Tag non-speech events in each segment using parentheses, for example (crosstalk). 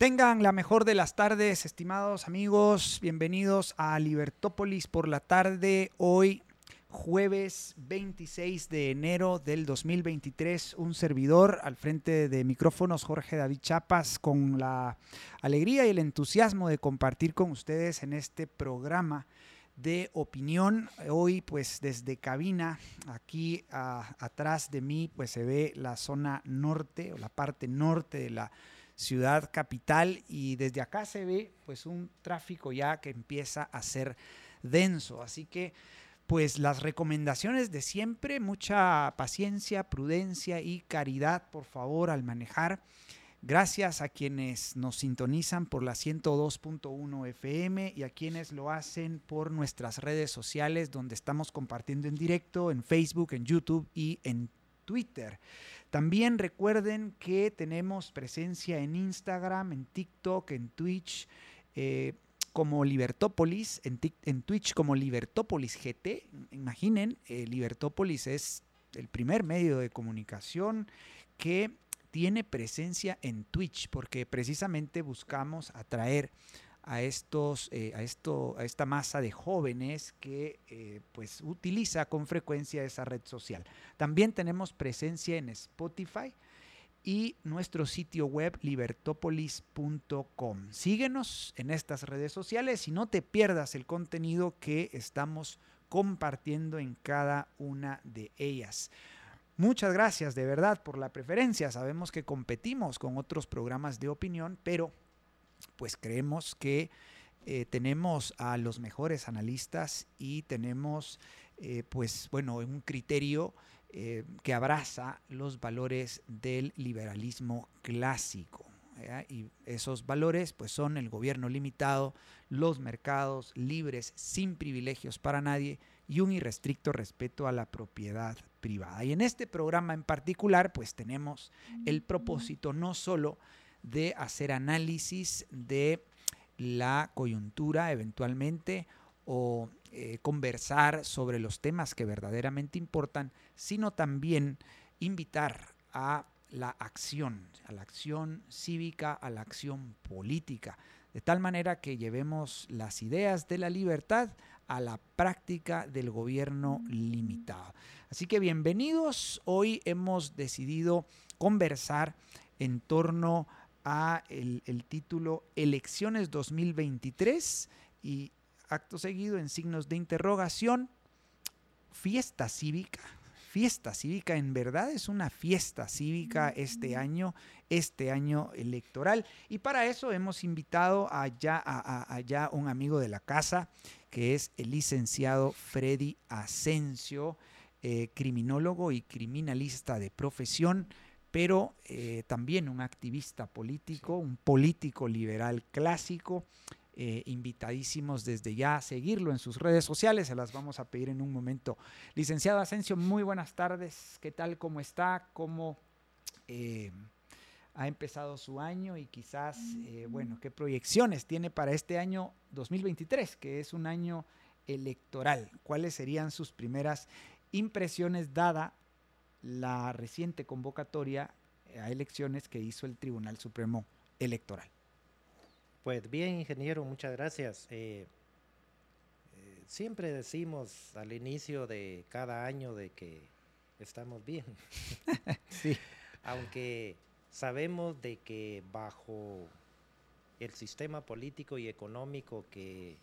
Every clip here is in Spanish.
Tengan la mejor de las tardes, estimados amigos. Bienvenidos a Libertópolis por la tarde. Hoy, jueves 26 de enero del 2023, un servidor al frente de micrófonos, Jorge David Chapas, con la alegría y el entusiasmo de compartir con ustedes en este programa de opinión. Hoy, pues desde cabina, aquí atrás de mí, pues se ve la zona norte o la parte norte de la ciudad capital y desde acá se ve pues un tráfico ya que empieza a ser denso. Así que pues las recomendaciones de siempre, mucha paciencia, prudencia y caridad por favor al manejar. Gracias a quienes nos sintonizan por la 102.1 FM y a quienes lo hacen por nuestras redes sociales donde estamos compartiendo en directo en Facebook, en YouTube y en Twitter. También recuerden que tenemos presencia en Instagram, en TikTok, en Twitch. Eh, como Libertópolis, en, Twitch como Libertópolis GT. Imaginen, eh, Libertópolis es el primer medio de comunicación que tiene presencia en Twitch, porque precisamente buscamos atraer a estos eh, a esto a esta masa de jóvenes que eh, pues utiliza con frecuencia esa red social. También tenemos presencia en Spotify y nuestro sitio web libertopolis.com síguenos en estas redes sociales y no te pierdas el contenido que estamos compartiendo en cada una de ellas. Muchas gracias de verdad por la preferencia. Sabemos que competimos con otros programas de opinión, pero pues creemos que eh, tenemos a los mejores analistas y tenemos eh, pues bueno un criterio eh, que abraza los valores del liberalismo clásico y esos valores pues son el gobierno limitado los mercados libres sin privilegios para nadie y un irrestricto respeto a la propiedad privada. Y en este programa en particular pues tenemos el propósito no solo de hacer análisis de la coyuntura eventualmente o eh, conversar sobre los temas que verdaderamente importan, sino también invitar a la acción, a la acción cívica, a la acción política, de tal manera que llevemos las ideas de la libertad a la práctica del gobierno limitado. Así que bienvenidos, hoy hemos decidido conversar en torno a el, título Elecciones 2023 y acto seguido en signos de interrogación, fiesta cívica. Fiesta cívica, en verdad es una fiesta cívica este año, este año electoral. Y para eso hemos invitado allá, a, allá un amigo de la casa, que es el licenciado Freddy Asensio, eh, criminólogo y criminalista de profesión pero eh, también un activista político, un político liberal clásico. Eh, invitadísimos desde ya a seguirlo en sus redes sociales, se las vamos a pedir en un momento. Licenciado Asensio, muy buenas tardes, ¿qué tal? ¿Cómo está? ¿Cómo eh, ha empezado su año? Y quizás, bueno, ¿qué proyecciones tiene para este año 2023, que es un año electoral? ¿Cuáles serían sus primeras impresiones dada la reciente convocatoria a elecciones que hizo el Tribunal Supremo Electoral. Pues bien, ingeniero, muchas gracias. Eh, eh, siempre decimos al inicio de cada año de que estamos bien. (laughs) sí. Aunque sabemos de que bajo el sistema político y económico que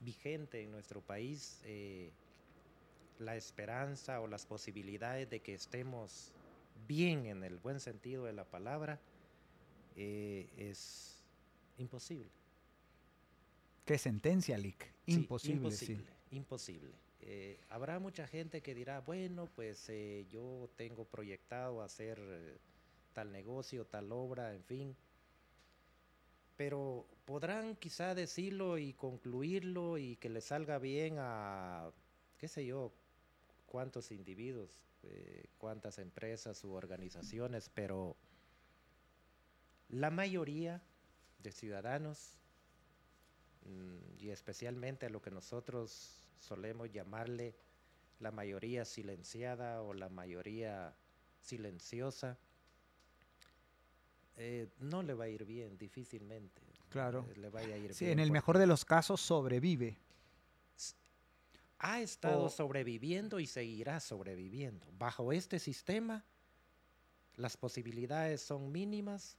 vigente en nuestro país, eh, la esperanza o las posibilidades de que estemos bien en el buen sentido de la palabra eh, es imposible. ¿Qué sentencia, Lick? Imposible. imposible, imposible. Eh, habrá mucha gente que dirá, bueno, pues eh, yo tengo proyectado hacer tal negocio, tal obra, en fin. Pero podrán quizá decirlo y concluirlo y que le salga bien a, qué sé yo, cuántos individuos, eh, cuántas empresas u organizaciones, pero la mayoría de ciudadanos, mm, y especialmente a lo que nosotros solemos llamarle la mayoría silenciada o la mayoría silenciosa, eh, no le va a ir bien, difícilmente. Claro. eh, le vaya a ir Sí, bien en el mejor de los casos sobrevive. Ha estado o- sobreviviendo y seguirá sobreviviendo. Bajo este sistema, las posibilidades son mínimas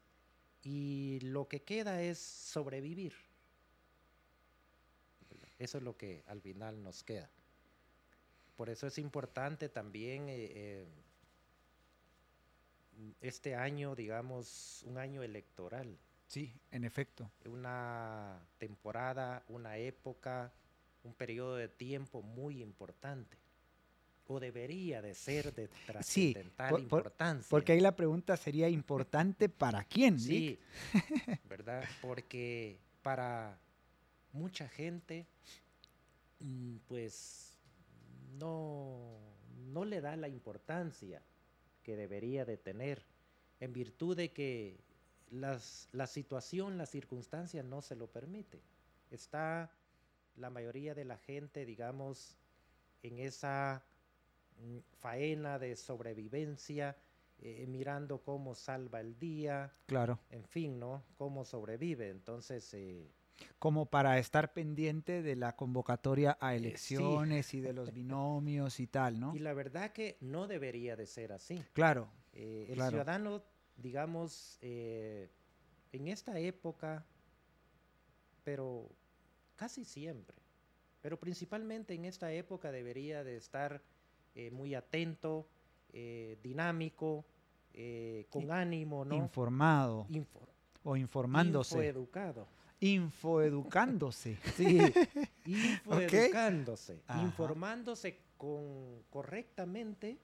y lo que queda es sobrevivir. Eso es lo que al final nos queda. Por eso es importante también eh, eh, este año, digamos, un año electoral, Sí, en efecto. una temporada, una época, un periodo de tiempo muy importante. O debería de ser de trascendental por- por- importancia. Porque ahí la pregunta sería importante para quién? Sí, (laughs) ¿verdad? Porque para mucha gente, mm, pues no, no le da la importancia que debería de tener, en virtud de que las, la situación, la circunstancia no se lo permite. Está la mayoría de la gente, digamos, en esa mm, faena de sobrevivencia, eh, mirando cómo salva el día, Claro. en fin, ¿no? Cómo sobrevive. Entonces, eh, Como para estar pendiente de la convocatoria a Eh, sí. elecciones y de los (laughs) binomios y tal, ¿no? y la verdad que no debería de ser así. Claro. Eh, el Claro. ciudadano, digamos, en esta época, pero casi siempre, pero principalmente en esta época debería de estar eh, muy atento, eh, dinámico, eh, con ánimo, ¿no? Informado Infor- o informándose. infoeducado. Infoeducándose. (laughs) Sí, infoeducándose, Ajá. informándose con, correctamente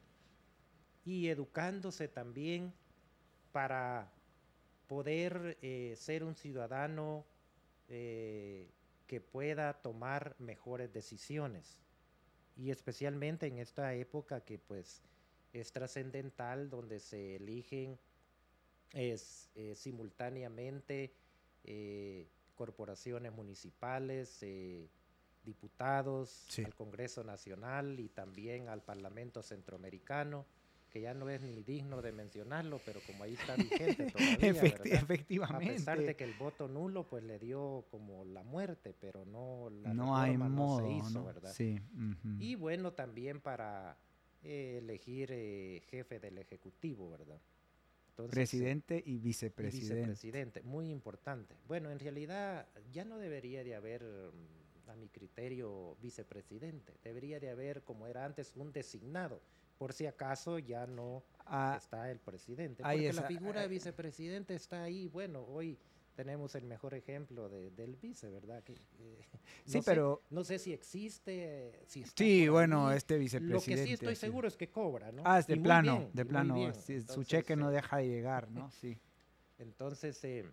y educándose también para poder eh, ser un ciudadano eh, que pueda tomar mejores decisiones. Y especialmente en esta época que pues es trascendental, donde se eligen es, eh, simultáneamente eh, corporaciones municipales, eh, diputados Sí. al Congreso Nacional y también al Parlamento Centroamericano, que ya no es ni digno de mencionarlo, pero como ahí está (laughs) vigente todavía, Efecti- ¿verdad? A efectivamente. pesar de que el voto nulo pues le dio como la muerte, pero no la no hay modo, no se hizo, ¿no? ¿verdad? Sí. Y bueno, también para eh, elegir eh, jefe del Ejecutivo, ¿verdad? Entonces, Presidente y y vicepresidente. vicepresidente, muy importante. Bueno, en realidad ya no debería de haber, a mi criterio, vicepresidente. Debería de haber, como era antes, un designado, por si acaso ya no Ah, está el presidente. Porque está, la figura de eh, vicepresidente está ahí. Bueno, hoy tenemos el mejor ejemplo de- del vice, ¿verdad? Que, eh, sí, no sé- pero no sé si existe, si está sí, bueno, este Lo vicepresidente. que sí estoy sí. seguro es que cobra, ¿no? Ah, es de plano, bien, de plano. sí, su Entonces, cheque no eh, deja de llegar, ¿no? (laughs) Sí. Entonces, eh,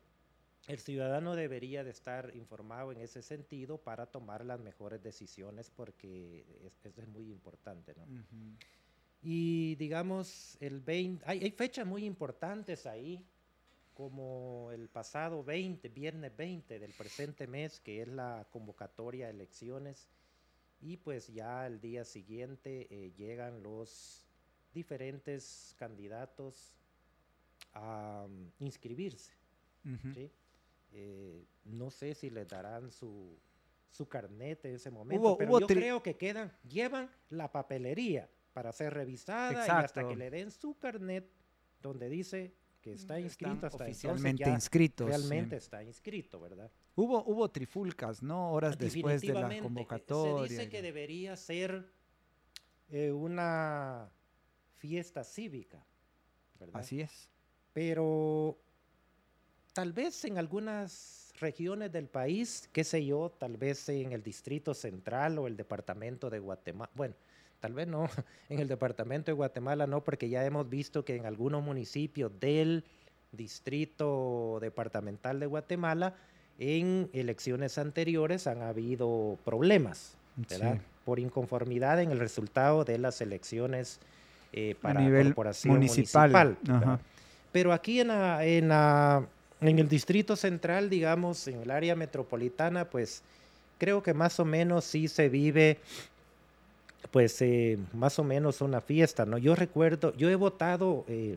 el ciudadano debería de estar informado en ese sentido para tomar las mejores decisiones porque es- eso es muy importante, ¿no? Ujú. Y digamos, el 20, hay, hay fechas muy importantes ahí, como el pasado 20, viernes 20 del presente mes, que es la convocatoria a elecciones, y pues ya el día siguiente eh, llegan los diferentes candidatos a mm, inscribirse. Ujú. ¿sí? Eh, no sé si les darán su, su carnet en ese momento, Hubo- pero hubo yo creo que quedan, llevan la papelería para ser revisada y hasta que le den su carnet donde dice que está Están inscrito hasta oficialmente sí. realmente está inscrito, ¿verdad? Hubo, hubo trifulcas, ¿no? Horas después de la eh, convocatoria. Se dice que debería ser eh, una fiesta cívica, ¿verdad? Así es. pero tal vez en algunas regiones del país, qué sé yo, tal vez en el Distrito Central o el Departamento de Guatemala, bueno, tal vez no, (laughs) en el departamento de Guatemala no, porque ya hemos visto que en algunos municipios del distrito departamental de Guatemala, en elecciones anteriores han habido problemas, ¿verdad? Por inconformidad en el resultado de las elecciones eh, para A nivel corporación municipal. Pero aquí en, la- en, la- en el distrito central, digamos, en el área metropolitana, pues creo que más o menos sí se vive, pues eh, más o menos una fiesta, ¿no? Yo recuerdo, yo he votado eh,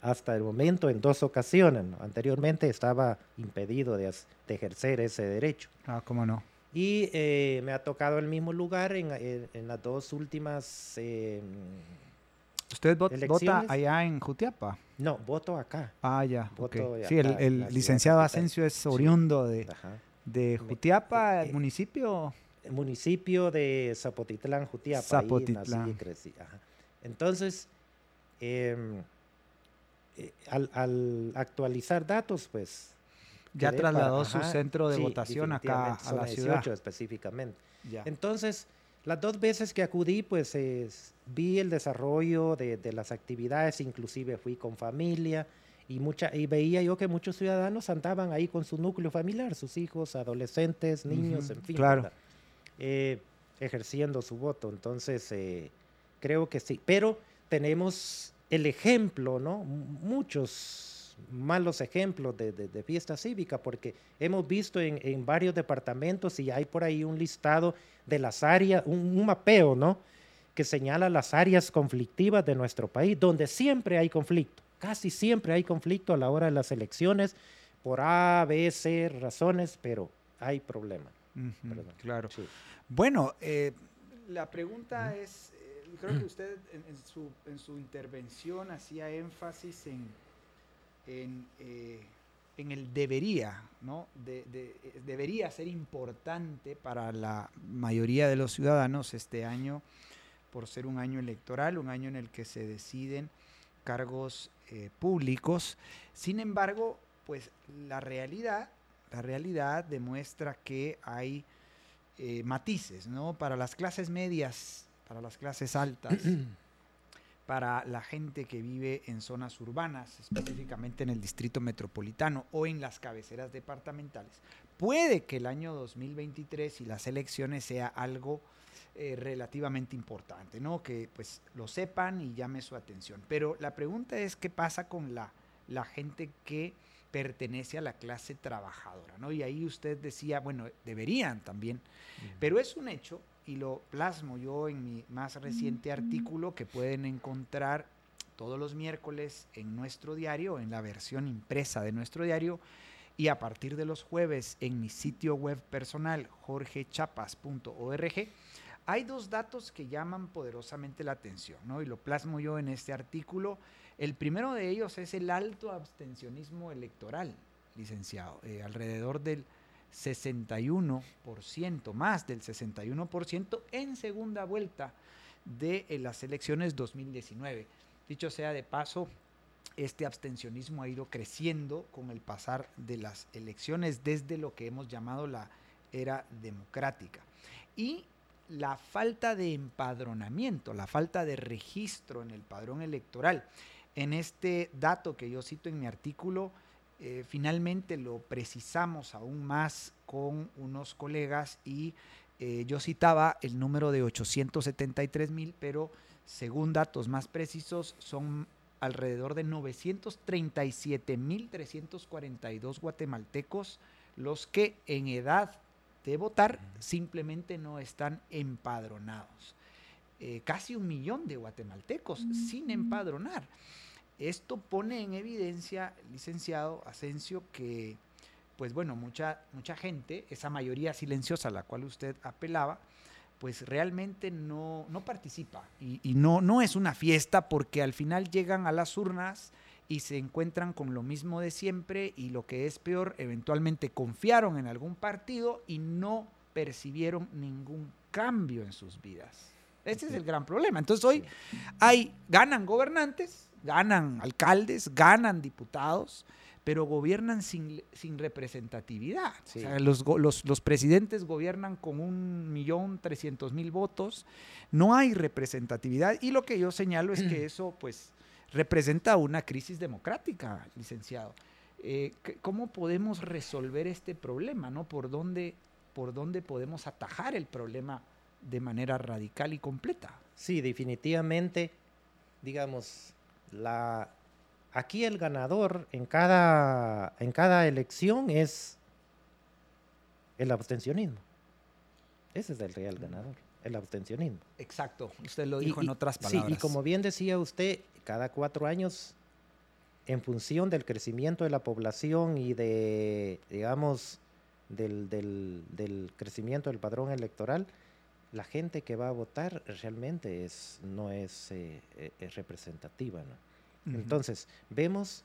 hasta el momento en dos ocasiones, ¿no? Anteriormente estaba impedido de, ejercer ese derecho. Ah, cómo no. Y eh, me ha tocado el mismo lugar en, en- en las dos últimas... eh, ¿Usted vot- vota allá en Jutiapa? no, voto acá. Ah, ya. Voto ok. de Sí, el, acá, el licenciado. Asensio es Sí. oriundo de, Jutiapa, eh, eh, municipio. El municipio de Zapotitlán, Jutiapa. Zapotitlán. Ahí nací y crecí. ajá. Entonces, em, eh, al, al actualizar datos, pues... Ya para- trasladó su ajá, centro de sí, votación acá a la ciudad. 18 específicamente. Ya. Entonces, las dos veces que acudí, pues es- vi el desarrollo de, de las actividades, inclusive fui con familia y, mucha, y veía yo que muchos ciudadanos andaban ahí con su núcleo familiar, sus hijos, adolescentes, niños, Ujú, en fin, claro. ¿verdad? Eh, ejerciendo su voto. Entonces, eh, creo que sí. Pero tenemos el ejemplo, ¿no? Muchos malos ejemplos de, fiesta cívica, porque hemos visto en, varios departamentos y hay por ahí un listado de las áreas, un, un mapeo, ¿no? Que señala las áreas conflictivas de nuestro país, donde siempre hay conflicto, casi siempre hay conflicto a la hora de las elecciones, por A, B, C razones, pero hay Perdón. claro. Sí. Bueno, eh, la pregunta es, eh, creo que usted en, en su, en su intervención hacía énfasis en, en, eh, en el debería, ¿no? De- de- debería ser importante para la mayoría de los ciudadanos este año, por ser un año electoral, un año en el que se deciden cargos públicos. Sin embargo, pues la realidad, la realidad demuestra que hay eh, matices, ¿no? Para las clases medias, para las clases altas, (clears throat) para la gente que vive en zonas urbanas, específicamente en el distrito metropolitano o en las cabeceras departamentales. Puede que el año 2023 y las elecciones sea algo eh, relativamente importante, ¿no? Que pues lo sepan y llame su atención. Pero la pregunta es qué pasa con la, la gente que pertenece a la clase trabajadora, ¿no? Y ahí usted decía, bueno, deberían también, pero es un hecho, y lo plasmo yo en mi más reciente artículo que pueden encontrar todos los miércoles en nuestro diario, en la versión impresa de nuestro diario, y a partir de los jueves en mi sitio web personal, jorgechapas.org, hay dos datos que llaman poderosamente la atención, ¿no? Y lo plasmo yo en este artículo. El primero de ellos es el alto abstencionismo electoral, licenciado, eh, alrededor del 61%, más del 61% en segunda vuelta de eh, las elecciones 2019. Dicho sea de paso, este abstencionismo ha ido creciendo con el pasar de las elecciones desde lo que hemos llamado la era democrática. Y la falta de empadronamiento, la falta de registro en el padrón electoral. En este dato que yo cito en mi artículo, eh, finalmente lo precisamos aún más con unos colegas y eh, yo citaba el número de 873 mil, pero según datos más precisos son alrededor de 937 mil 342 guatemaltecos los que en edad de votar simplemente no están empadronados. Eh, casi un millón de guatemaltecos sin empadronar. Esto pone en evidencia, licenciado Asensio, que, pues bueno, mucha, mucha gente, esa mayoría silenciosa a la cual usted apelaba, pues realmente no, no participa y, y no, no es una fiesta porque al final llegan a las urnas y se encuentran con lo mismo de siempre y lo que es peor, eventualmente confiaron en algún partido y no percibieron ningún cambio en sus vidas. Ese es el gran problema. Entonces hoy hay, ganan gobernantes, ganan alcaldes, ganan diputados, pero gobiernan sin, sin representatividad. Sí. O sea, los, go- los- los presidentes gobiernan con un millón trescientos mil votos, no hay representatividad y lo que yo señalo es que (clears throat) eso pues representa una crisis democrática, licenciado. Eh, ¿Cómo podemos resolver este problema? ¿no? ¿Por, dónde, ¿Por dónde podemos atajar el problema de manera radical y completa? Sí, definitivamente, digamos, la, aquí el ganador en cada, en cada elección es el abstencionismo. Ese es el real ganador, el abstencionismo. Exacto, usted lo Y- dijo en y- otras sí, palabras. y como bien decía usted, cada cuatro años, en función del crecimiento de la población y de, digamos, del, del- del crecimiento del padrón electoral, la gente que va a votar realmente es, no es, eh, eh, es representativa. ¿no? Entonces, vemos,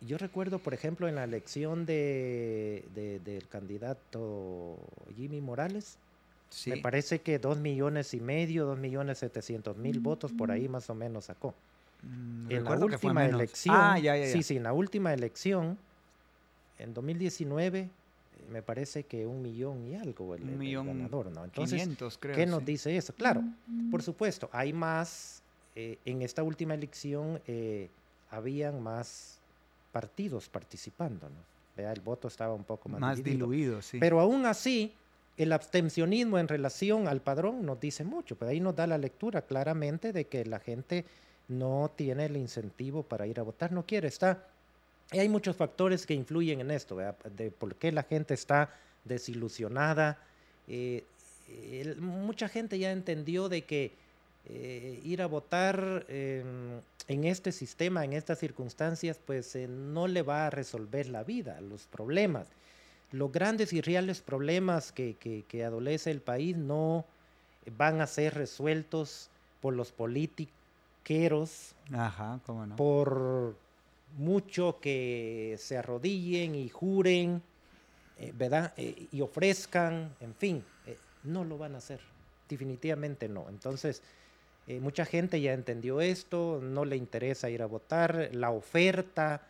yo recuerdo, por ejemplo, en la elección de, de- del candidato Jimmy Morales, Sí. me parece que dos millones y medio, dos millones setecientos mil votos por ahí más o menos sacó. Mm, En la recuerdo que fue última elección, Ah, ya, ya, ya. sí, sí, en la última elección, en 2019, eh, me parece que un millón y algo el, Un el millón ganador, ¿no? Entonces, 500, creo. ¿qué nos sí. dice eso? Claro, por supuesto, hay más, eh, en esta última elección, eh, habían más partidos participando, ¿no? Vea, el voto estaba un poco más, Más dividido. diluido, sí. Pero aún así, el abstencionismo en relación al padrón nos dice mucho, pero ahí nos da la lectura claramente de que la gente no tiene el incentivo para ir a votar, no quiere, está... Y hay muchos factores que influyen en esto, ¿verdad? de por qué la gente está desilusionada. eh, mucha gente ya entendió de que eh, ir a votar em, en este sistema, en estas circunstancias, pues eh, no le va a resolver la vida, los problemas los grandes y reales problemas que, que- que adolece el país no van a ser resueltos por los politiqueros, Ajá, cómo no. por mucho que se arrodillen y juren, eh, ¿verdad? Eh, y ofrezcan, en fin, eh, no lo van a hacer, definitivamente no. Entonces, mucha gente ya entendió esto, no le interesa ir a votar, la oferta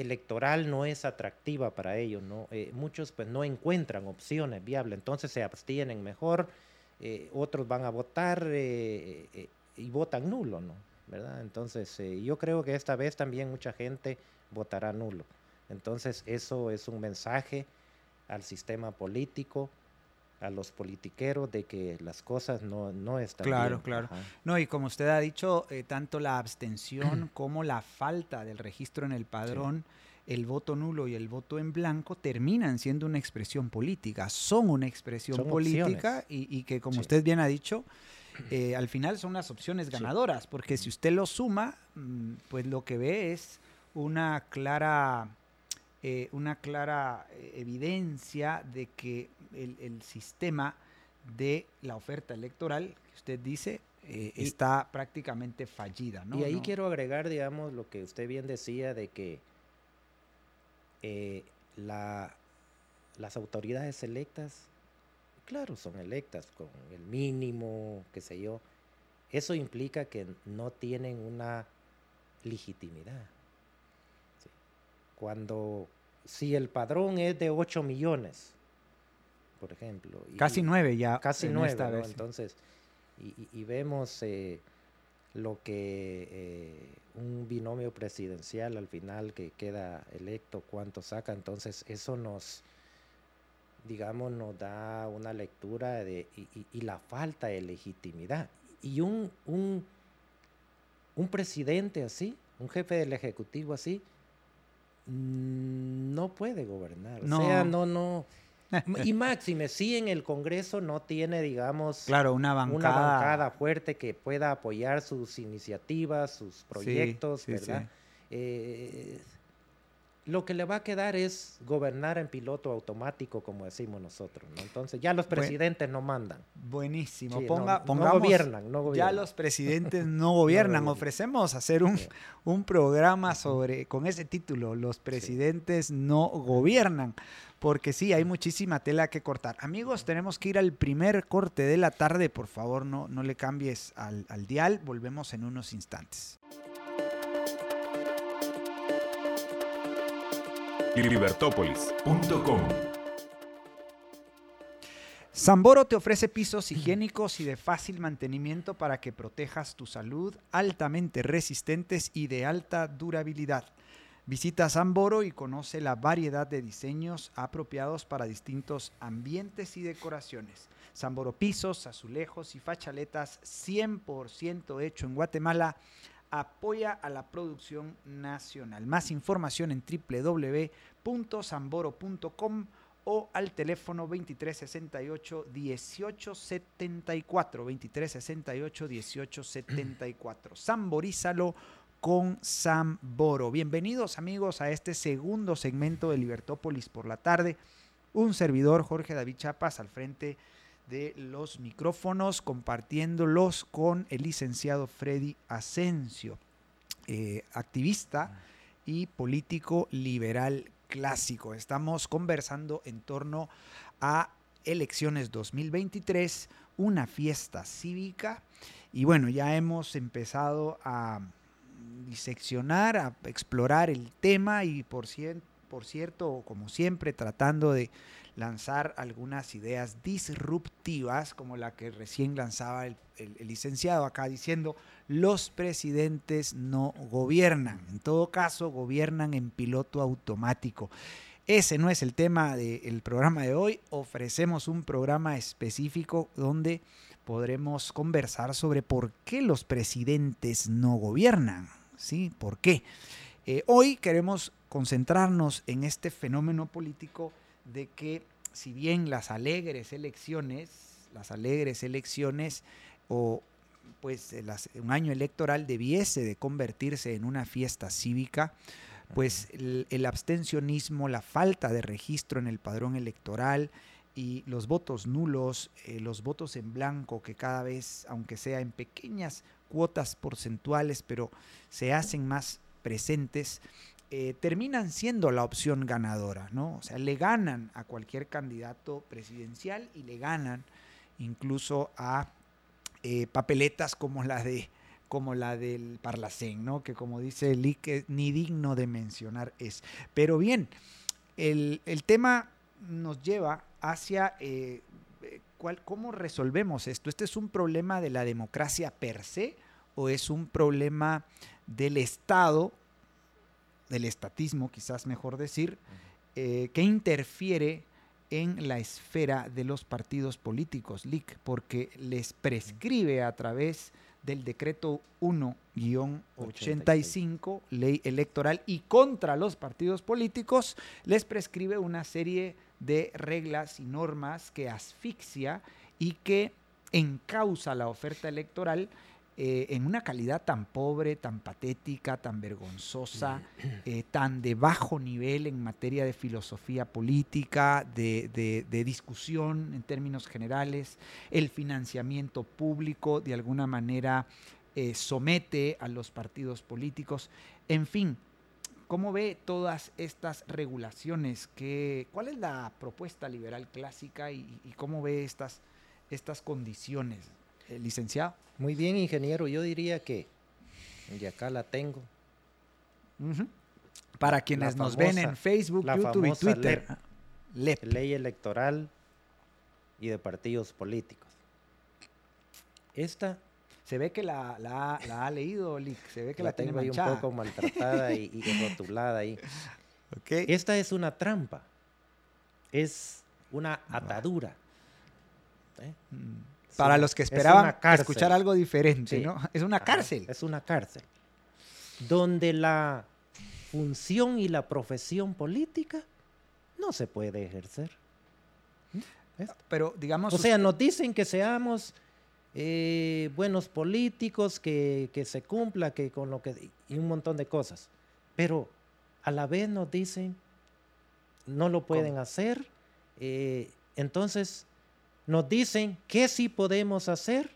electoral no es atractiva para ellos, ¿no? Eh, muchos pues no encuentran opciones viables, entonces se abstienen mejor, eh, otros van a votar eh, y votan nulo, ¿no? ¿Verdad? Entonces yo creo que esta vez también mucha gente votará nulo. Entonces eso es un mensaje al sistema político, a los politiqueros de que las cosas no, no están Claro, bien. claro. Ajá. No, y como usted ha dicho, eh, tanto la abstención (clears throat) como la falta del registro en el padrón, el voto nulo y el voto en blanco terminan siendo una expresión política, son una expresión Son política y, y que, como Sí. usted bien ha dicho, (clears throat) eh, al final son las opciones ganadoras, porque si usted lo suma, mm, pues lo que ve es una clara, eh, una clara eh, evidencia de que el, el sistema de la oferta electoral, que usted dice, eh, Y- está prácticamente fallida. ¿no? y ahí No- quiero agregar, digamos, lo que usted bien decía de que eh, la- las autoridades electas, claro, son electas con el mínimo, qué sé yo. Eso implica que no tienen una legitimidad. Cuando, si el padrón es de 8 millones, por ejemplo. y- Casi nueve ya. casi en nueve, esta ¿no? vez. Entonces, y, vemos eh, lo que eh, un binomio presidencial al final que queda electo, cuánto saca, entonces eso nos, digamos, nos da una lectura de, y, y- y la falta de legitimidad. Y un, un, un presidente así, un jefe del Ejecutivo así, no puede gobernar. O sea, No. no. (laughs) Y máxime, sí en el Congreso no tiene, digamos, Claro, una bancada. una bancada fuerte que pueda apoyar sus iniciativas, sus proyectos, sí, sí. ¿verdad? Eh, lo que le va a quedar es gobernar en piloto automático, como decimos nosotros, ¿no? Entonces ya los presidentes no mandan. Buenísimo. Sí, no- Ponga, no pongamos- gobiernan, no Ya los presidentes (laughs) no gobiernan. Ofrecemos hacer un, Sí. un programa sobre con ese título, Los presidentes no gobiernan. Porque sí, hay muchísima tela que cortar. Amigos, tenemos que ir al primer corte de la tarde. Por favor, no, no le cambies al, al dial. Volvemos en unos instantes. libertópolis.com Samboro te ofrece pisos higiénicos y de fácil mantenimiento para que protejas tu salud, altamente resistentes y de alta durabilidad. Visita Samboro y conoce la variedad de diseños apropiados para distintos ambientes y decoraciones. Samboro pisos, azulejos y fachaletas 100% hecho en Guatemala apoya a la producción nacional. Más información en www.samboro.com o al teléfono 2368 1874 2368 1874. Samborízalo con Samboro. Bienvenidos amigos a este segundo segmento de Libertópolis por la tarde. Un servidor, Jorge David Chapas, al frente de los micrófonos, compartiéndolos con el licenciado Freddy Asensio, eh, activista y político liberal clásico. Estamos conversando en torno a elecciones 2023, una fiesta cívica. Y bueno, ya hemos empezado a diseccionar, a explorar el tema y por, por cierto, como siempre, tratando de lanzar algunas ideas disruptivas, como la que recién lanzaba el, licenciado acá diciendo, los presidentes no gobiernan, en todo caso gobiernan en piloto automático. Ese no es el tema del programa de hoy, ofrecemos un programa específico donde podremos conversar sobre por qué los presidentes no gobiernan, ¿sí? ¿Por qué? Eh, hoy queremos concentrarnos en este fenómeno político de que si bien las alegres elecciones, las alegres elecciones o pues un año electoral debiese de convertirse en una fiesta cívica, pues el, abstencionismo, la falta de registro en el padrón electoral y los votos nulos, eh, los votos en blanco que cada vez, aunque sea en pequeñas cuotas porcentuales, pero se hacen más presentes, eh, terminan siendo la opción ganadora, ¿no? O sea, le ganan a cualquier candidato presidencial y le ganan incluso a eh, papeletas como la de como la del Parlacén, ¿no? Que como dice Lick, ni digno de mencionar es. Pero bien, el, tema nos lleva hacia eh, cuál, cómo resolvemos esto. ¿Este es un problema de la democracia per se o es un problema del Estado del estatismo, quizás mejor decir, eh, que interfiere en la esfera de los partidos políticos, LIC, porque les prescribe a través del decreto 1-85, ley electoral, y contra los partidos políticos, les prescribe una serie de reglas y normas que asfixia y que encausa la oferta electoral eh, en una calidad tan pobre, tan patética, tan vergonzosa, eh, tan de bajo nivel en materia de filosofía política, de, discusión en términos generales, el financiamiento público de alguna manera eh, somete a los partidos políticos, en fin. ¿Cómo ve todas estas regulaciones? ¿Cuál es la propuesta liberal clásica y, cómo ve estas, estas condiciones? Licenciado. Muy bien, ingeniero. Yo diría que, y acá la tengo. Para quienes nos ven en Facebook, YouTube y Twitter. Ley electoral y de partidos políticos. Esta se ve que la, ha leído, Lick. Se ve que la, tengo ahí un poco maltratada y, rotulada ahí. (laughs) Esta es una trampa. Es una atadura. ¿Eh? Para los que esperaban escuchar algo diferente, ¿no? Es una cárcel. es una cárcel. Donde la función y la profesión política no se puede ejercer. ¿Mm? Pero, digamos. O sea, nos dicen que seamos eh, buenos políticos, que, se cumpla, que con lo que. y un montón de cosas. Pero a la vez nos dicen no lo pueden hacer. Eh, entonces, nos dicen qué sí podemos hacer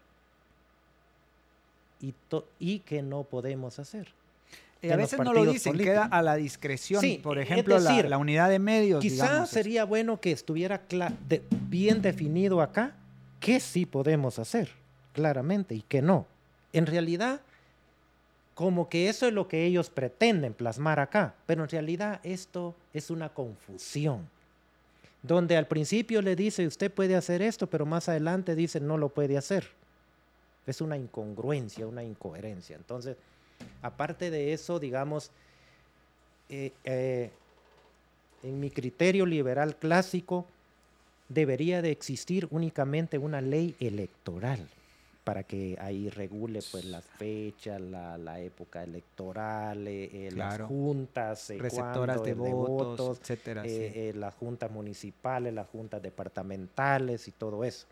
y, y qué no podemos hacer. Y a veces no lo dicen, queda a la discreción. Por ejemplo, la, unidad de medios. Quizás sería bueno que estuviera bien definido acá qué sí podemos hacer, claramente, y qué no. En realidad, como que eso es lo que ellos pretenden plasmar acá, pero en realidad esto es una confusión, donde al principio le dice usted puede hacer esto, pero más adelante dice no lo puede hacer. Es una incongruencia, una incoherencia. Entonces, aparte de eso, digamos, eh, eh, en mi criterio liberal clásico, debería de existir únicamente una ley electoral para que ahí regule pues las fechas, la, época electoral, eh, eh, las juntas, eh, receptoras de, votos, etcétera, las juntas municipales, las juntas departamentales y todo eso.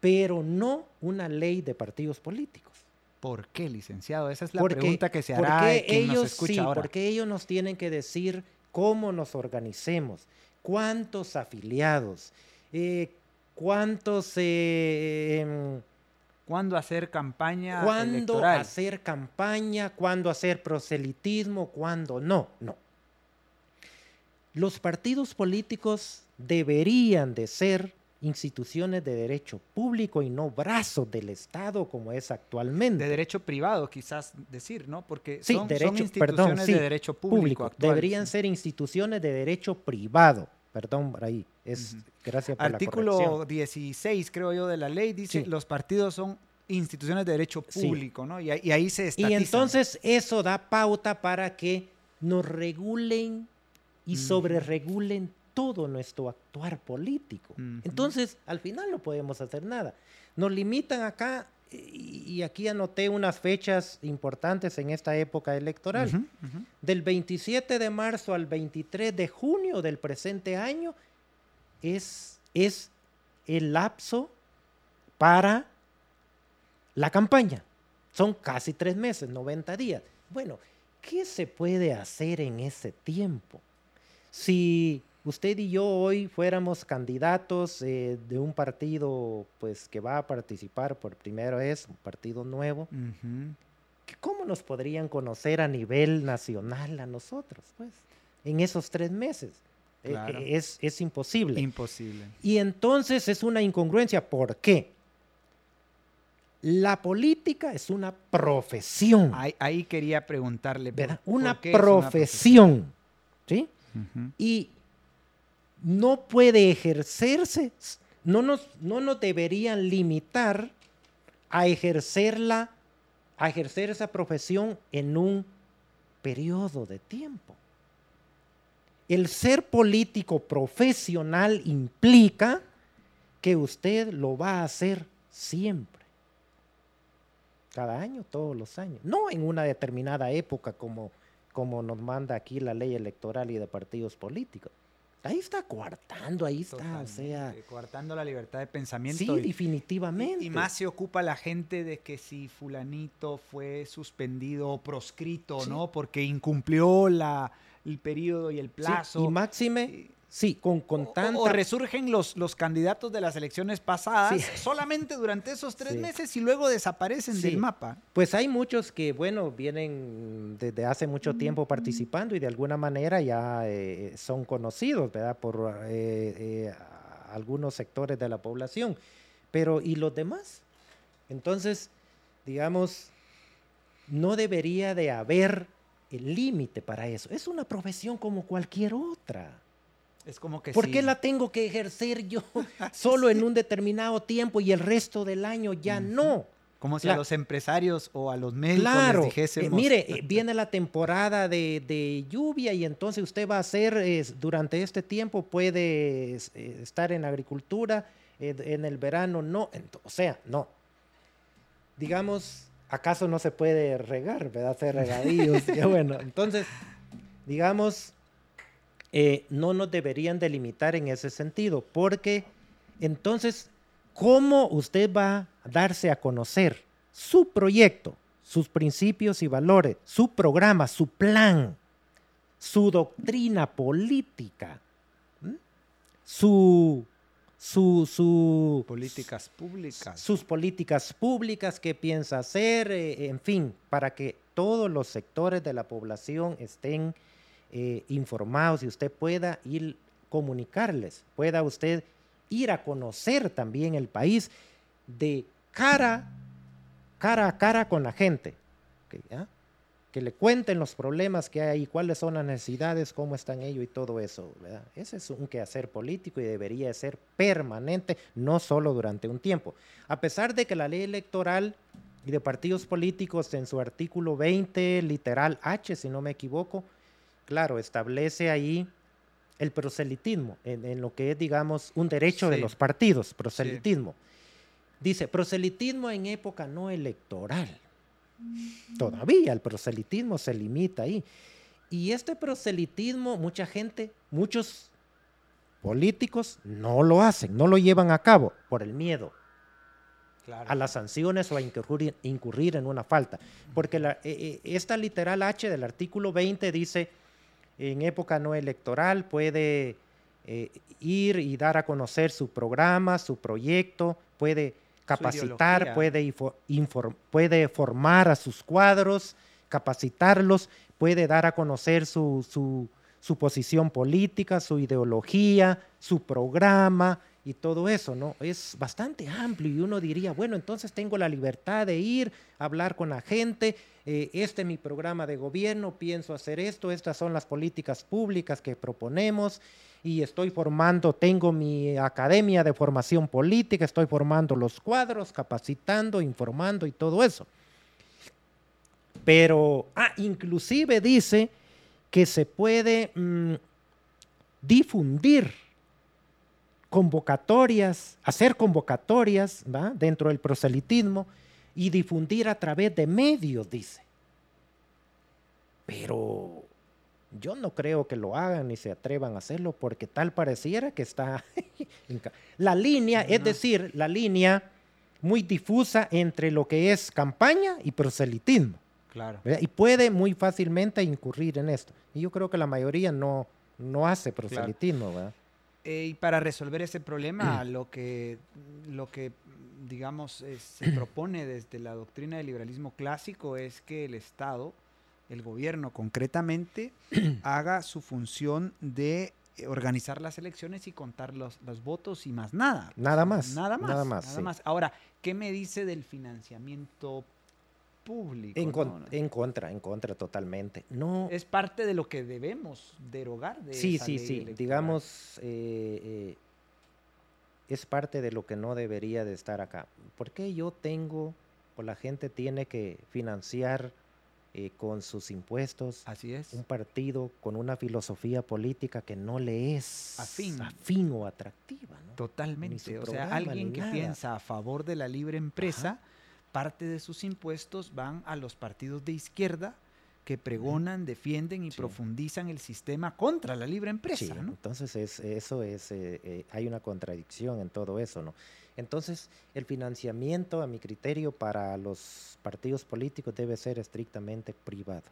Pero no una ley de partidos políticos. ¿Por qué, licenciado? Esa es la pregunta que se hará porque ellos, sí, Porque ellos nos tienen que decir cómo nos organicemos, cuántos afiliados, cuántos... Eh, em, ¿Cuándo hacer campaña ¿Cuándo hacer campaña? ¿Cuándo hacer proselitismo? ¿Cuándo no? No. Los partidos políticos deberían de ser instituciones de derecho público y no brazos del Estado como es actualmente. De derecho privado, quizás decir, ¿no? Porque son, instituciones de derecho público. deberían ser instituciones de derecho privado. Perdón, por ahí. Es, gracias por Artículo 16, creo yo, de la ley dice los partidos son instituciones de derecho público, ¿no? Y, ahí se estatizan. Y entonces eso da pauta para que nos regulen y sobreregulen todo nuestro actuar político. Entonces, al final no podemos hacer nada. Nos limitan acá y aquí anoté unas fechas importantes en esta época electoral. Del 27 de marzo al 23 de junio del presente año es, es el lapso para la campaña. Son casi tres meses, 90 días. Bueno, ¿qué se puede hacer en ese tiempo? Si usted y yo hoy fuéramos candidatos eh, de un partido pues que va a participar por primera vez, un partido nuevo, ¿cómo nos podrían conocer a nivel nacional a nosotros, pues, en esos tres meses? Eh, eh, es, es imposible. Imposible. Y entonces es una incongruencia. ¿Por qué? La política es una profesión. Ahí, quería preguntarle. ¿verdad? Una, profesión, ¿sí? Y no puede ejercerse, no nos, no nos deberían limitar a ejercerla, a ejercer esa profesión en un periodo de tiempo. El ser político profesional implica que usted lo va a hacer siempre. Cada año, todos los años. No en una determinada época como, como nos manda aquí la ley electoral y de partidos políticos ahí está coartando, ahí está, o sea... Coartando la libertad de pensamiento. Sí, definitivamente. Y, más se ocupa la gente de que si fulanito fue suspendido o proscrito, ¿no? Porque incumplió la, el periodo y el plazo. y máxime... Sí, con, con O, resurgen los, los candidatos de las elecciones pasadas solamente durante esos tres meses y luego desaparecen del mapa. Pues hay muchos que, bueno, vienen desde hace mucho tiempo participando y de alguna manera ya eh, son conocidos, ¿verdad? Por eh, eh, algunos sectores de la población. Pero, ¿y los demás? Entonces, digamos, no debería de haber el límite para eso. Es una profesión como cualquier otra. Es como que ¿Por qué la tengo que ejercer yo (laughs) solo en un determinado tiempo y el resto del año ya no? Como si a los empresarios o a los médicos les eh, dijésemos. mire, eh, (laughs) viene la temporada de, lluvia y entonces usted va a hacer, durante este tiempo puede eh, estar en agricultura, en el verano no. o sea, no. Digamos, ¿acaso no se puede regar, verdad? Hacer regadíos. (laughs) bueno, entonces, digamos, eh, no nos deberían delimitar en ese sentido, porque entonces, ¿cómo usted va a darse a conocer su proyecto, sus principios y valores, su programa, su plan, su doctrina política, su su, políticas públicas. Sus políticas públicas, qué piensa hacer, eh, en fin, para que todos los sectores de la población estén eh, informados y usted pueda ir comunicarles, pueda usted ir a conocer también el país de cara, cara a cara con la gente, que, le cuenten los problemas que hay, cuáles son las necesidades, cómo están ellos y todo eso. Ese es un quehacer político y debería ser permanente, no solo durante un tiempo. A pesar de que la ley electoral y de partidos políticos en su artículo 20, literal H, si no me equivoco, claro, establece ahí el proselitismo, en, lo que es, digamos, un derecho de los partidos, proselitismo. Dice, proselitismo en época no electoral. Todavía el proselitismo se limita ahí. Y este proselitismo, mucha gente, muchos políticos no lo hacen, no lo llevan a cabo por el miedo a las sanciones o a incurrir, en una falta. Porque la, eh, eh, esta literal H del artículo 20 dice, en época no electoral puede eh, ir y dar a conocer su programa, su proyecto, puede capacitar, puede, puede formar a sus cuadros, capacitarlos, puede dar a conocer su, su, posición política, su ideología, su programa y todo eso, ¿no? Es bastante amplio y uno diría, bueno, entonces tengo la libertad de ir, a hablar con la gente, eh, este es mi programa de gobierno, pienso hacer esto, estas son las políticas públicas que proponemos y estoy formando, tengo mi academia de formación política, estoy formando los cuadros, capacitando, informando y todo eso. Pero, ah, inclusive dice que se puede mm, difundir convocatorias, hacer convocatorias ¿va? dentro del proselitismo y difundir a través de medios, dice. Pero yo no creo que lo hagan ni se atrevan a hacerlo porque tal pareciera que está... (laughs) la línea, es decir, la línea muy difusa entre lo que es campaña y proselitismo. Claro. Y puede muy fácilmente incurrir en esto. Y yo creo que la mayoría no, no hace proselitismo. Eh, y para resolver ese problema, (clears throat) lo que, lo que digamos, se (clears throat) propone desde la doctrina del liberalismo clásico es que el Estado el gobierno concretamente (clears throat) haga su función de eh, organizar las elecciones y contar los, votos y más nada. Nada más. Nada más. Nada más. Nada más. Ahora, ¿qué me dice del financiamiento público? En, contra, en contra totalmente. No. Es parte de lo que debemos derogar. De sí, sí, sí. Digamos, eh, eh, es parte de lo que no debería de estar acá. ¿Por qué yo tengo o la gente tiene que financiar eh, con sus impuestos. Así es. Un partido con una filosofía política que no le es afín, o atractiva. Totalmente. O sea, alguien que piensa a favor de la libre empresa, parte de sus impuestos van a los partidos de izquierda que pregonan, defienden y profundizan el sistema contra la libre empresa. Entonces es, eso es, eh, eh, hay una contradicción en todo eso, ¿no? Entonces el financiamiento, a mi criterio, para los partidos políticos debe ser estrictamente privado.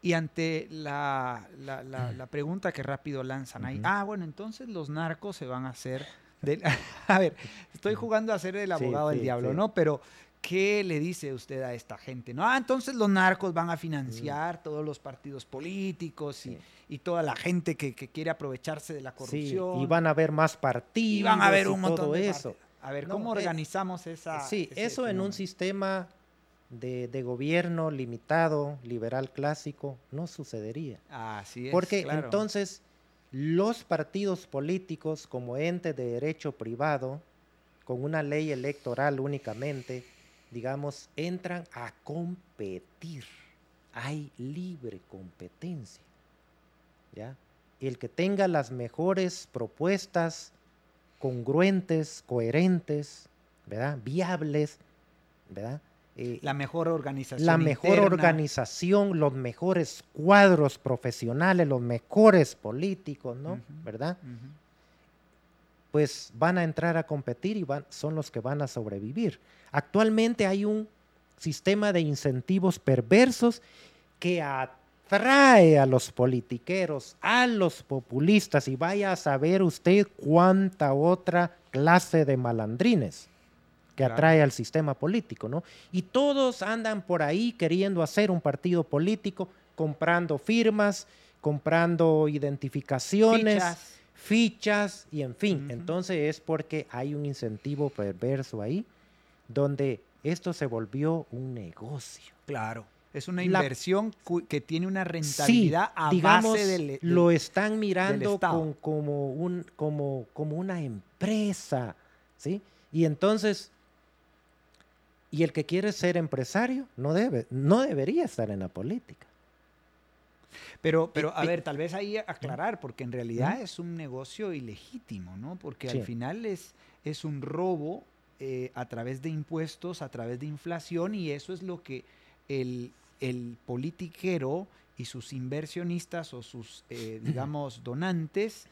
Y ante la, la, pregunta que rápido lanzan ahí, ah, bueno, entonces los narcos se van a hacer... (laughs) a ver, estoy jugando a ser el abogado del diablo, ¿no? Pero ¿qué le dice usted a esta gente? No, ah, entonces los narcos van a financiar todos los partidos políticos y, toda la gente que, quiere aprovecharse de la corrupción. y van a haber más partidos. Y van a haber un montón de eso. A ver, ¿cómo organizamos esa? Sí, eso en un sistema de, gobierno limitado, liberal clásico, no sucedería. Así es. Porque entonces los partidos políticos como ente de derecho privado, con una ley electoral únicamente, digamos, entran a competir. Hay libre competencia. ¿ya? El que tenga las mejores propuestas congruentes, coherentes, ¿verdad? Viables, ¿verdad? Eh, la mejor organización. La mejor organización, los mejores cuadros profesionales, los mejores políticos, ¿no? ¿Verdad? Pues van a entrar a competir y van, son los que van a sobrevivir. Actualmente hay un sistema de incentivos perversos que atrae a los politiqueros, a los populistas y vaya a saber usted cuánta otra clase de malandrines que atrae al sistema político, ¿no? Y todos andan por ahí queriendo hacer un partido político, comprando firmas, comprando identificaciones, fichas, y en fin. Entonces es porque hay un incentivo perverso ahí donde esto se volvió un negocio. Claro. Es una inversión que tiene una rentabilidad a base del, lo están mirando como, un, como, como una empresa, ¿sí? Y entonces, y el que quiere ser empresario no debe, no debería estar en la política. Pero, pero a ver, tal vez ahí aclarar, porque en realidad es un negocio ilegítimo, ¿no? Porque al final es, es un robo eh, a través de impuestos, a través de inflación, y eso es lo que el, el politiquero y sus inversionistas o sus, eh, digamos, donantes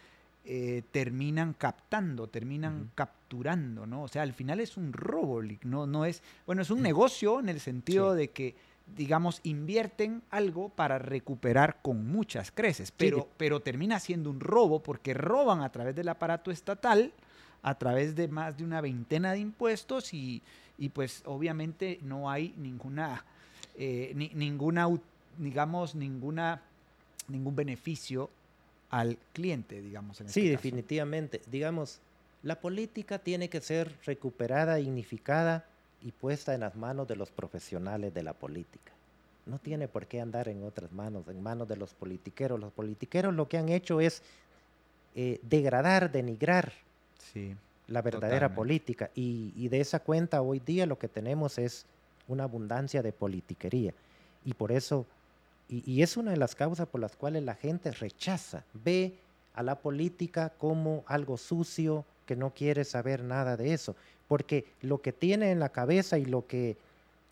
eh, terminan captando, terminan capturando, ¿no? O sea, al final es un robo, no, no es, bueno, es un negocio en el sentido de que, digamos, invierten algo para recuperar con muchas creces, pero, pero termina siendo un robo porque roban a través del aparato estatal, a través de más de una veintena de impuestos y, y pues obviamente no hay ninguna eh, ninguna, digamos, ninguna, ningún beneficio al cliente, digamos. En este sí, definitivamente. Digamos, la política tiene que ser recuperada, dignificada y puesta en las manos de los profesionales de la política. No tiene por qué andar en otras manos, en manos de los politiqueros. Los politiqueros lo que han hecho es eh, degradar, denigrar la verdadera política. y, de esa cuenta hoy día lo que tenemos es una abundancia de politiquería. Y por eso, y, es una de las causas por las cuales la gente rechaza, ve a la política como algo sucio, que no quiere saber nada de eso, porque lo que tiene en la cabeza y lo que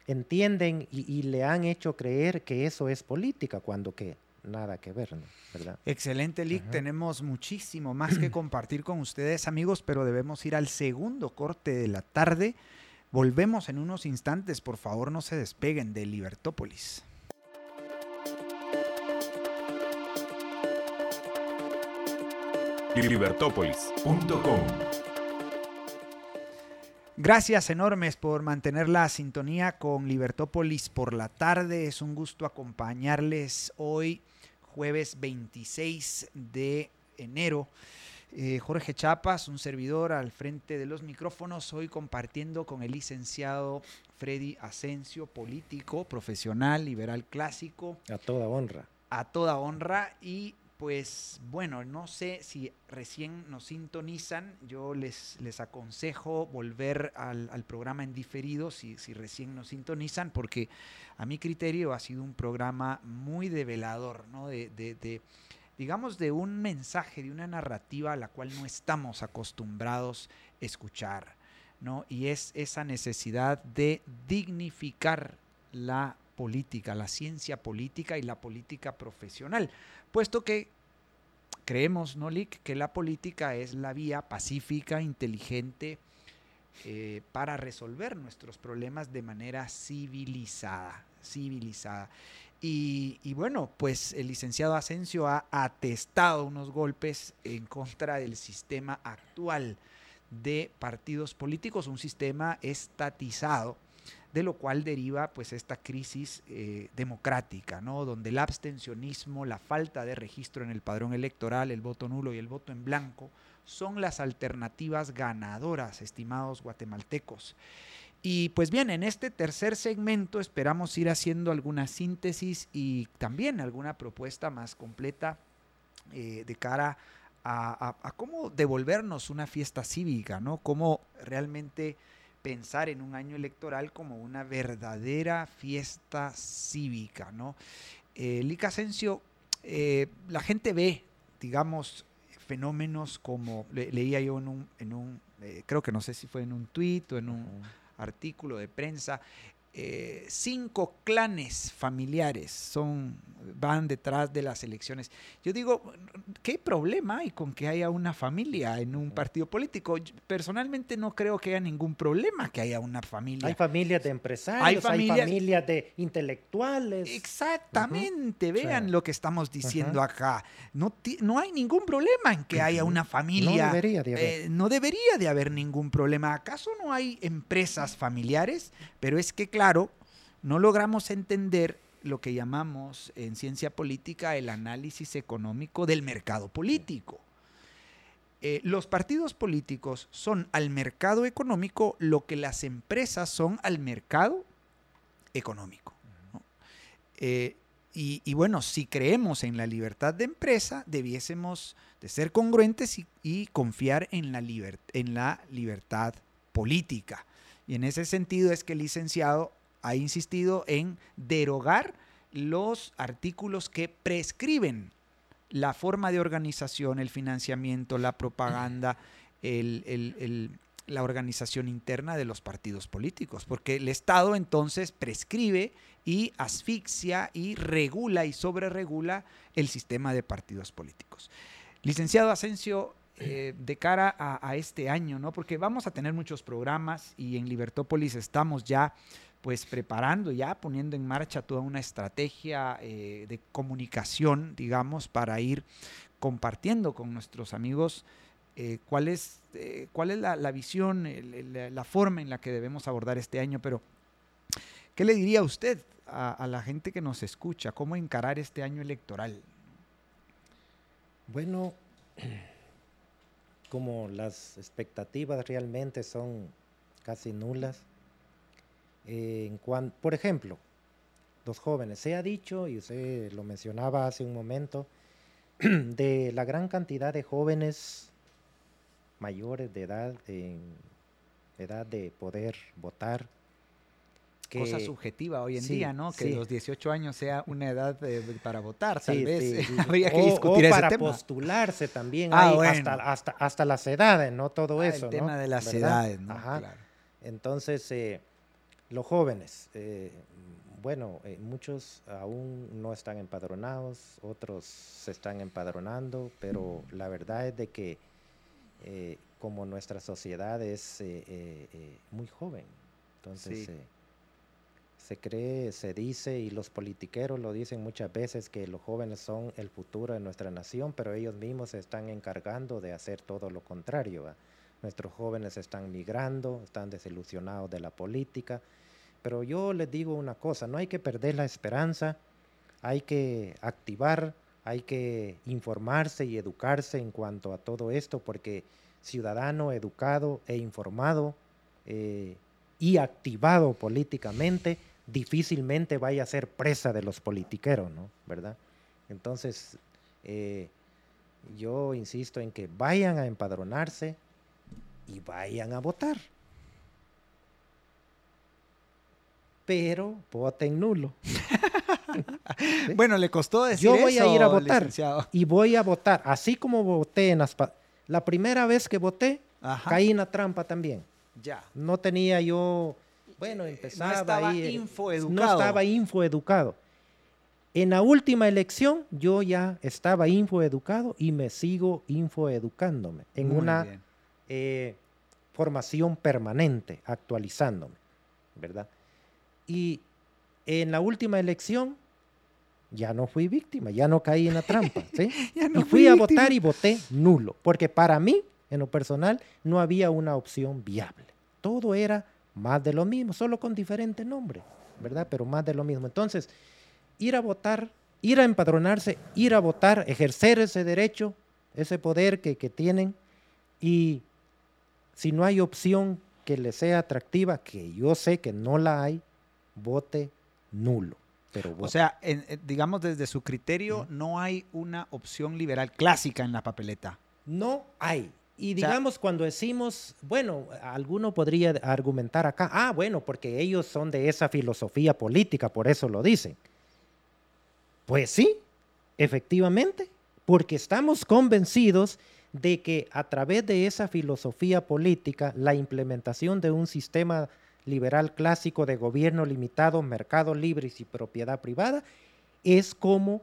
entienden y, le han hecho creer que eso es política, cuando que nada que ver, ¿verdad? Excelente, Lick. Tenemos muchísimo más que (clears throat) compartir con ustedes, amigos, pero debemos ir al segundo corte de la tarde. Volvemos en unos instantes, por favor no se despeguen de Libertópolis. Libertópolis.com Gracias enormes por mantener la sintonía con Libertópolis por la tarde. Es un gusto acompañarles hoy, jueves 26 de enero eh, Jorge Chapas, un servidor al frente de los micrófonos, hoy compartiendo con el licenciado Freddy Asensio, político, profesional, liberal clásico. A toda honra. A toda honra y pues bueno, no sé si recién nos sintonizan, yo les, les aconsejo volver al, programa en diferido si, si, recién nos sintonizan, porque a mi criterio ha sido un programa muy develador, ¿no? de, de digamos, de un mensaje, de una narrativa a la cual no estamos acostumbrados a escuchar, ¿no? Y es esa necesidad de dignificar la política, la ciencia política y la política profesional, puesto que creemos, ¿no, Lick, que la política es la vía pacífica, inteligente, eh, para resolver nuestros problemas de manera civilizada, civilizada. Y, bueno, pues el licenciado Asensio ha atestado unos golpes en contra del sistema actual de partidos políticos, un sistema estatizado, de lo cual deriva pues esta crisis eh, democrática, ¿no? Donde el abstencionismo, la falta de registro en el padrón electoral, el voto nulo y el voto en blanco son las alternativas ganadoras, estimados guatemaltecos. Y pues bien, en este tercer segmento esperamos ir haciendo alguna síntesis y también alguna propuesta más completa eh, de cara a, cómo devolvernos una fiesta cívica, ¿no? Cómo realmente pensar en un año electoral como una verdadera fiesta cívica, ¿no? Eh, Lica Asensio, eh, la gente ve, digamos, fenómenos como, leía yo en un, en un creo que no sé si fue en un tuit o en un artículo de prensa, eh, cinco clanes familiares son, van detrás de las elecciones. Yo digo, ¿qué problema hay con que haya una familia en un partido político? Personalmente no creo que haya ningún problema que haya una familia. Hay familias de empresarios, hay, familias, de intelectuales. Exactamente, vean lo que estamos diciendo acá. No, no hay ningún problema en que haya una familia. No debería de haber. Eh, no debería de haber ningún problema. ¿Acaso no hay empresas familiares? Pero es que, claro, claro, no logramos entender lo que llamamos en ciencia política el análisis económico del mercado político. Eh, los partidos políticos son al mercado económico lo que las empresas son al mercado económico. Eh, y, bueno, si creemos en la libertad de empresa, debiésemos de ser congruentes y, confiar en la, en la libertad política. Y en ese sentido es que el licenciado ha insistido en derogar los artículos que prescriben la forma de organización, el financiamiento, la propaganda, la organización interna de los partidos políticos, porque el Estado entonces prescribe y asfixia y regula y sobreregula el sistema de partidos políticos. Licenciado Asensio, eh, de cara a, este año, ¿no? Porque vamos a tener muchos programas y en Libertópolis estamos ya pues preparando, ya poniendo en marcha toda una estrategia eh, de comunicación, digamos, para ir compartiendo con nuestros amigos eh, cuál es, cuál es la, visión, la forma en la que debemos abordar este año. Pero, ¿qué le diría usted a, la gente que nos escucha? ¿Cómo encarar este año electoral? Bueno, como las expectativas realmente son casi nulas, eh, en por ejemplo, los jóvenes, se ha dicho, y usted lo mencionaba hace un momento, (clears throat) de la gran cantidad de jóvenes mayores de edad, en edad de poder votar, cosa subjetiva hoy en día, ¿no? Que los 18 años sea una edad para votar, tal vez. (laughs) Habría que discutir o, para postularse también, ah, hasta, hasta, hasta, las edades, ¿no? Todo ah, eso, El tema de las edades, ¿no? Ajá. Entonces, eh, los jóvenes, eh, bueno, eh, muchos aún no están empadronados, otros se están empadronando, pero la verdad es de que como nuestra sociedad es muy joven, entonces se cree, se dice, y los politiqueros lo dicen muchas veces, que los jóvenes son el futuro de nuestra nación, pero ellos mismos se están encargando de hacer todo lo contrario. Nuestros jóvenes están migrando, están desilusionados de la política, pero yo les digo una cosa, no hay que perder la esperanza, hay que activar, hay que informarse y educarse en cuanto a todo esto, porque ciudadano educado e informado eh, y activado políticamente difícilmente vaya a ser presa de los politiqueros, ¿no? ¿Verdad? Entonces, eh, yo insisto en que vayan a empadronarse y vayan a votar. Pero voten nulo. (laughs) Bueno, le costó decir Yo voy a ir a votar y voy a votar, así como voté en las... La primera vez que voté, caí en la trampa también. Ya. No tenía yo bueno, eh, empezaba no estaba ahí, infoeducado. No estaba infoeducado. En la última elección yo ya estaba infoeducado y me sigo infoeducándome en una eh, formación permanente, actualizándome, ¿verdad? Y en la última elección ya no fui víctima, ya no caí en la trampa, ¿sí? (laughs) y fui, a votar y voté nulo, porque para mí, en lo personal, no había una opción viable. Todo era más de lo mismo, solo con diferente nombre, ¿verdad? Pero más de lo mismo. Entonces, ir a votar, ir a empadronarse, ir a votar, ejercer ese derecho, ese poder que, tienen, y si no hay opción que le sea atractiva, que yo sé que no la hay, vote nulo. Pero O sea, digamos desde su criterio, no hay una opción liberal clásica en la papeleta. No hay. Y digamos, cuando decimos, bueno, alguno podría argumentar acá, ah, bueno, porque ellos son de esa filosofía política, por eso lo dicen. Pues sí, efectivamente, porque estamos convencidos de que a través de esa filosofía política, la implementación de un sistema liberal clásico de gobierno limitado, mercados libres y propiedad privada, es como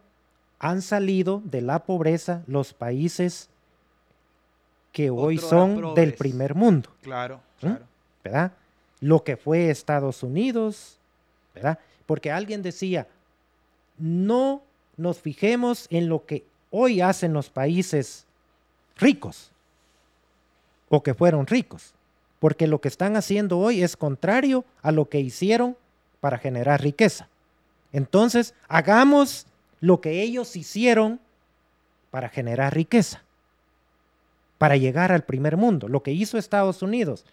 han salido de la pobreza los países que hoy son del primer mundo. Claro, claro. ¿Verdad? Lo que fue Estados Unidos, ¿verdad? Porque alguien decía, no nos fijemos en lo que hoy hacen los países ricos o que fueron ricos, porque lo que están haciendo hoy es contrario a lo que hicieron para generar riqueza. Entonces, hagamos lo que ellos hicieron para generar riqueza para llegar al primer mundo, lo que hizo Estados Unidos.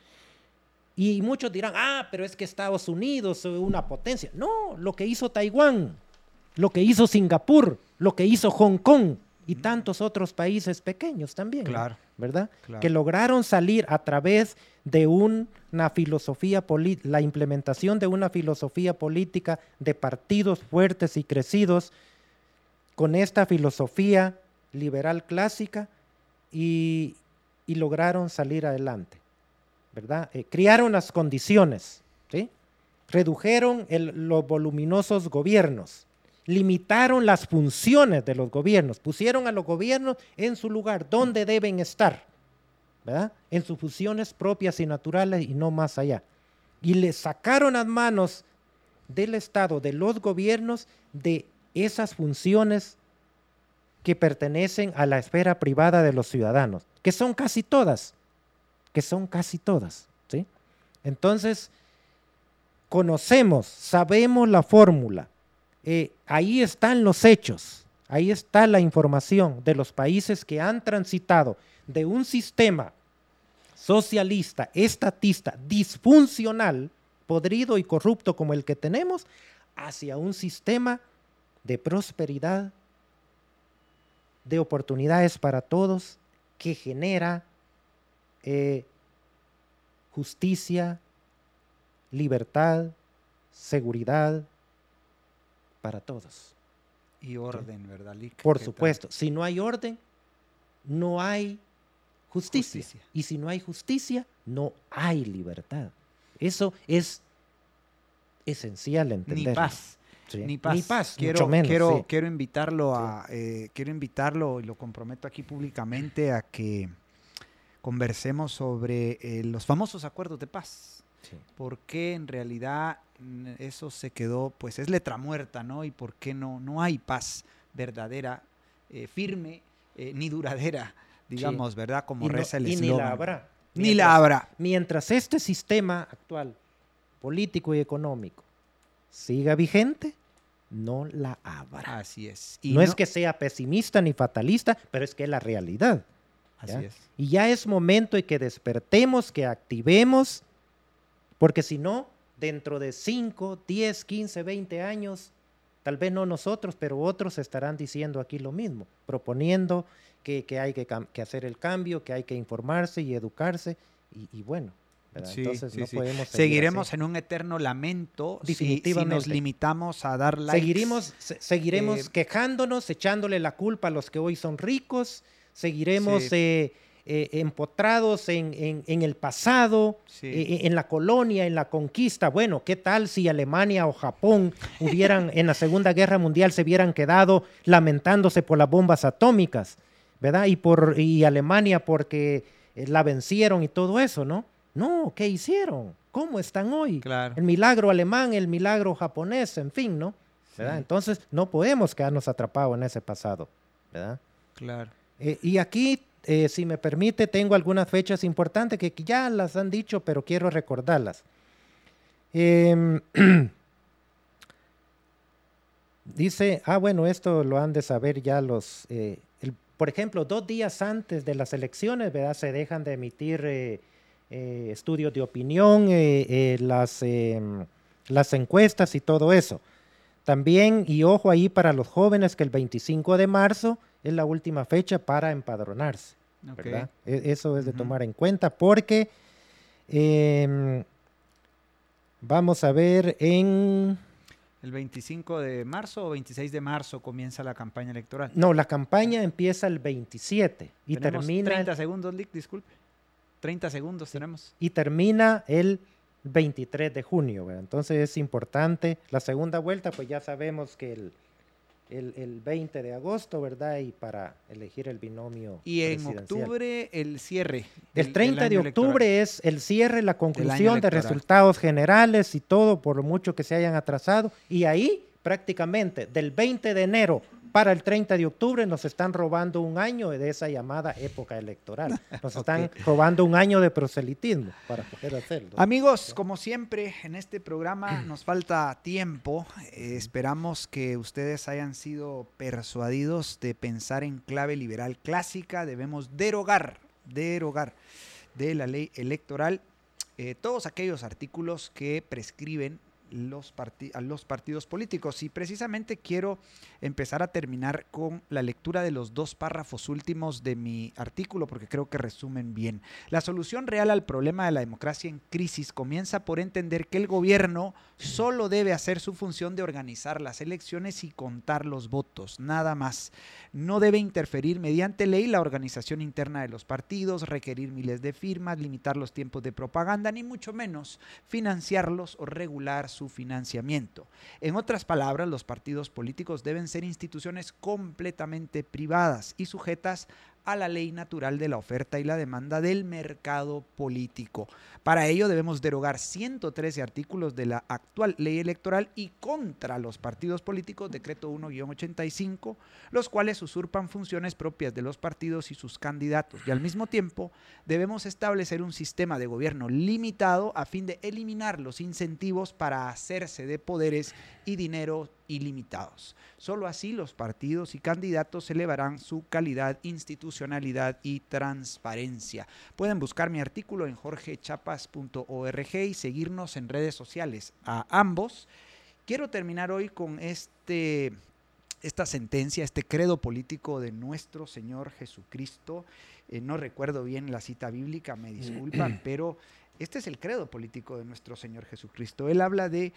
Y muchos dirán, ah, pero es que Estados Unidos es una potencia. No, lo que hizo Taiwán, lo que hizo Singapur, lo que hizo Hong Kong y tantos otros países pequeños también, Claro. ¿verdad? Claro. Que lograron salir a través de una filosofía política, la implementación de una filosofía política de partidos fuertes y crecidos con esta filosofía liberal clásica y, y lograron salir adelante, ¿verdad? Eh, criaron las condiciones, ¿sí? Redujeron el- los voluminosos gobiernos, limitaron las funciones de los gobiernos, pusieron a los gobiernos en su lugar, donde deben estar, ¿verdad? En sus funciones propias y naturales y no más allá. Y le sacaron las manos del Estado, de los gobiernos, de esas funciones que pertenecen a la esfera privada de los ciudadanos, que son casi todas, que son casi todas, ¿sí? Entonces, conocemos, sabemos la fórmula, eh, ahí están los hechos, ahí está la información de los países que han transitado de un sistema socialista, estatista, disfuncional, podrido y corrupto como el que tenemos, hacia un sistema de prosperidad, de oportunidades para todos, que genera eh, justicia, libertad, seguridad para todos. Y orden, ¿verdad, Lick? Por supuesto, si no hay orden, no hay justicia. Justicia. Y si no hay justicia, no hay libertad. Eso es esencial Ni entender. paz. Ni paz. quiero, mucho menos, quiero, sí. quiero invitarlo a, eh, quiero invitarlo y lo comprometo aquí públicamente a que conversemos sobre eh, los famosos acuerdos de paz. Sí. ¿Por qué en realidad mm, eso se quedó, pues es letra muerta, ¿no? Y por qué no, no hay paz verdadera, eh, firme, eh, ni duradera, digamos, ¿verdad? Como Y no- reza el y ni eslogan. la habrá. Ni Mientras- la habrá. Mientras este sistema actual, político y económico, siga vigente, no la habrá. Así es. Y no, es que sea pesimista ni fatalista, pero es que es la realidad. Así es. Y ya es momento de que despertemos, que activemos, porque si no, dentro de 5, 10, 15, 20 años, tal vez no nosotros, pero otros estarán diciendo aquí lo mismo, proponiendo que, que hay que, hacer el cambio, que hay que informarse y educarse, y, y bueno, entonces sí, no sí. podemos seguir Seguiremos así. en un eterno lamento si- si, nos Definitivamente. limitamos a dar likes. Seguiremos, se- seguiremos Eh, quejándonos, echándole la culpa a los que hoy son ricos, seguiremos eh, eh, empotrados en, en- en el pasado, Sí. eh, en la colonia, en la conquista. Bueno, ¿qué tal si Alemania o Japón hubieran en la Segunda Guerra Mundial se hubieran quedado lamentándose por las bombas atómicas, ¿verdad? Y, por, y Alemania porque eh, la vencieron y todo eso, ¿no? No, ¿qué hicieron? ¿Cómo están hoy? Claro. El milagro alemán, el milagro japonés, en fin, ¿no? Entonces no podemos quedarnos atrapados en ese pasado, ¿verdad? Claro. Eh, y aquí, eh, si me permite, tengo algunas fechas importantes que ya las han dicho, pero quiero recordarlas. Em, (clears throat) dice, ah, bueno, esto lo han de saber ya los, eh, por ejemplo, dos días antes de las elecciones, ¿verdad? Se dejan de emitir eh, estudios de opinión, em, las encuestas y todo eso. También, y ojo ahí para los jóvenes, que el 25 de marzo es la última fecha para empadronarse. ¿verdad? E- Eso es de tomar en cuenta porque em, vamos a ver en... El 25 de marzo o 26 de marzo comienza la campaña electoral. No, la campaña empieza el 27 y Tenemos termina, 30 segundos, Lick, disculpe. 30 segundos tenemos. y termina el 23 de junio. ¿verdad? Entonces es importante. La segunda vuelta, pues ya sabemos que el, el, el 20 de agosto, ¿verdad? Y para elegir el binomio. Y en octubre el cierre. El del- 30 del de octubre electoral. es el cierre, la conclusión de resultados generales y todo, por mucho que se hayan atrasado. Y ahí, prácticamente, del 20 de enero para el 30 de octubre, nos están robando un año de esa llamada época electoral. (laughs) Nos están robando un año de proselitismo para poder hacerlo. Amigos, como siempre, en este programa (clears throat) nos falta tiempo. Eh, esperamos que ustedes hayan sido persuadidos de pensar en clave liberal clásica. Debemos derogar, derogar de la ley electoral eh, todos aquellos artículos que prescriben los, a los partidos políticos. Y precisamente quiero empezar a terminar con la lectura de los dos párrafos últimos de mi artículo, porque creo que resumen bien. La solución real al problema de la democracia en crisis comienza por entender que el gobierno solo debe hacer su función de organizar las elecciones y contar los votos, nada más. No debe interferir mediante ley la organización interna de los partidos, requerir miles de firmas, limitar los tiempos de propaganda, ni mucho menos financiarlos o regular su financiamiento. En otras palabras, los partidos políticos deben ser instituciones completamente privadas y sujetas a la ley natural de la oferta y la demanda del mercado político. Para ello debemos derogar 113 artículos de la actual ley electoral y contra los partidos políticos, decreto 1-85, los cuales usurpan funciones propias de los partidos y sus candidatos. Y al mismo tiempo debemos establecer un sistema de gobierno limitado a fin de eliminar los incentivos para hacerse de poderes y dinero ilimitados. Solo así los partidos y candidatos elevarán su calidad, institucionalidad y transparencia. Pueden buscar mi artículo en jorgechapas.org y seguirnos en redes sociales a ambos. Quiero terminar hoy con este esta sentencia, este credo político de nuestro Señor Jesucristo. Eh, no recuerdo bien la cita bíblica, me disculpan, (clears throat) pero este es el credo político de nuestro Señor Jesucristo. Él habla de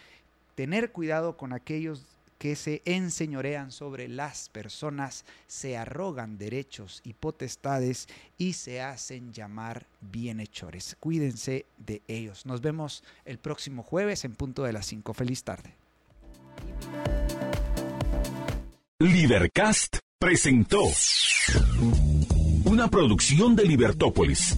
tener cuidado con aquellos que se enseñorean sobre las personas, se arrogan derechos y potestades y se hacen llamar bienhechores. Cuídense de ellos. Nos vemos el próximo jueves en punto de las 5. Feliz tarde. Libercast presentó una producción de Libertópolis.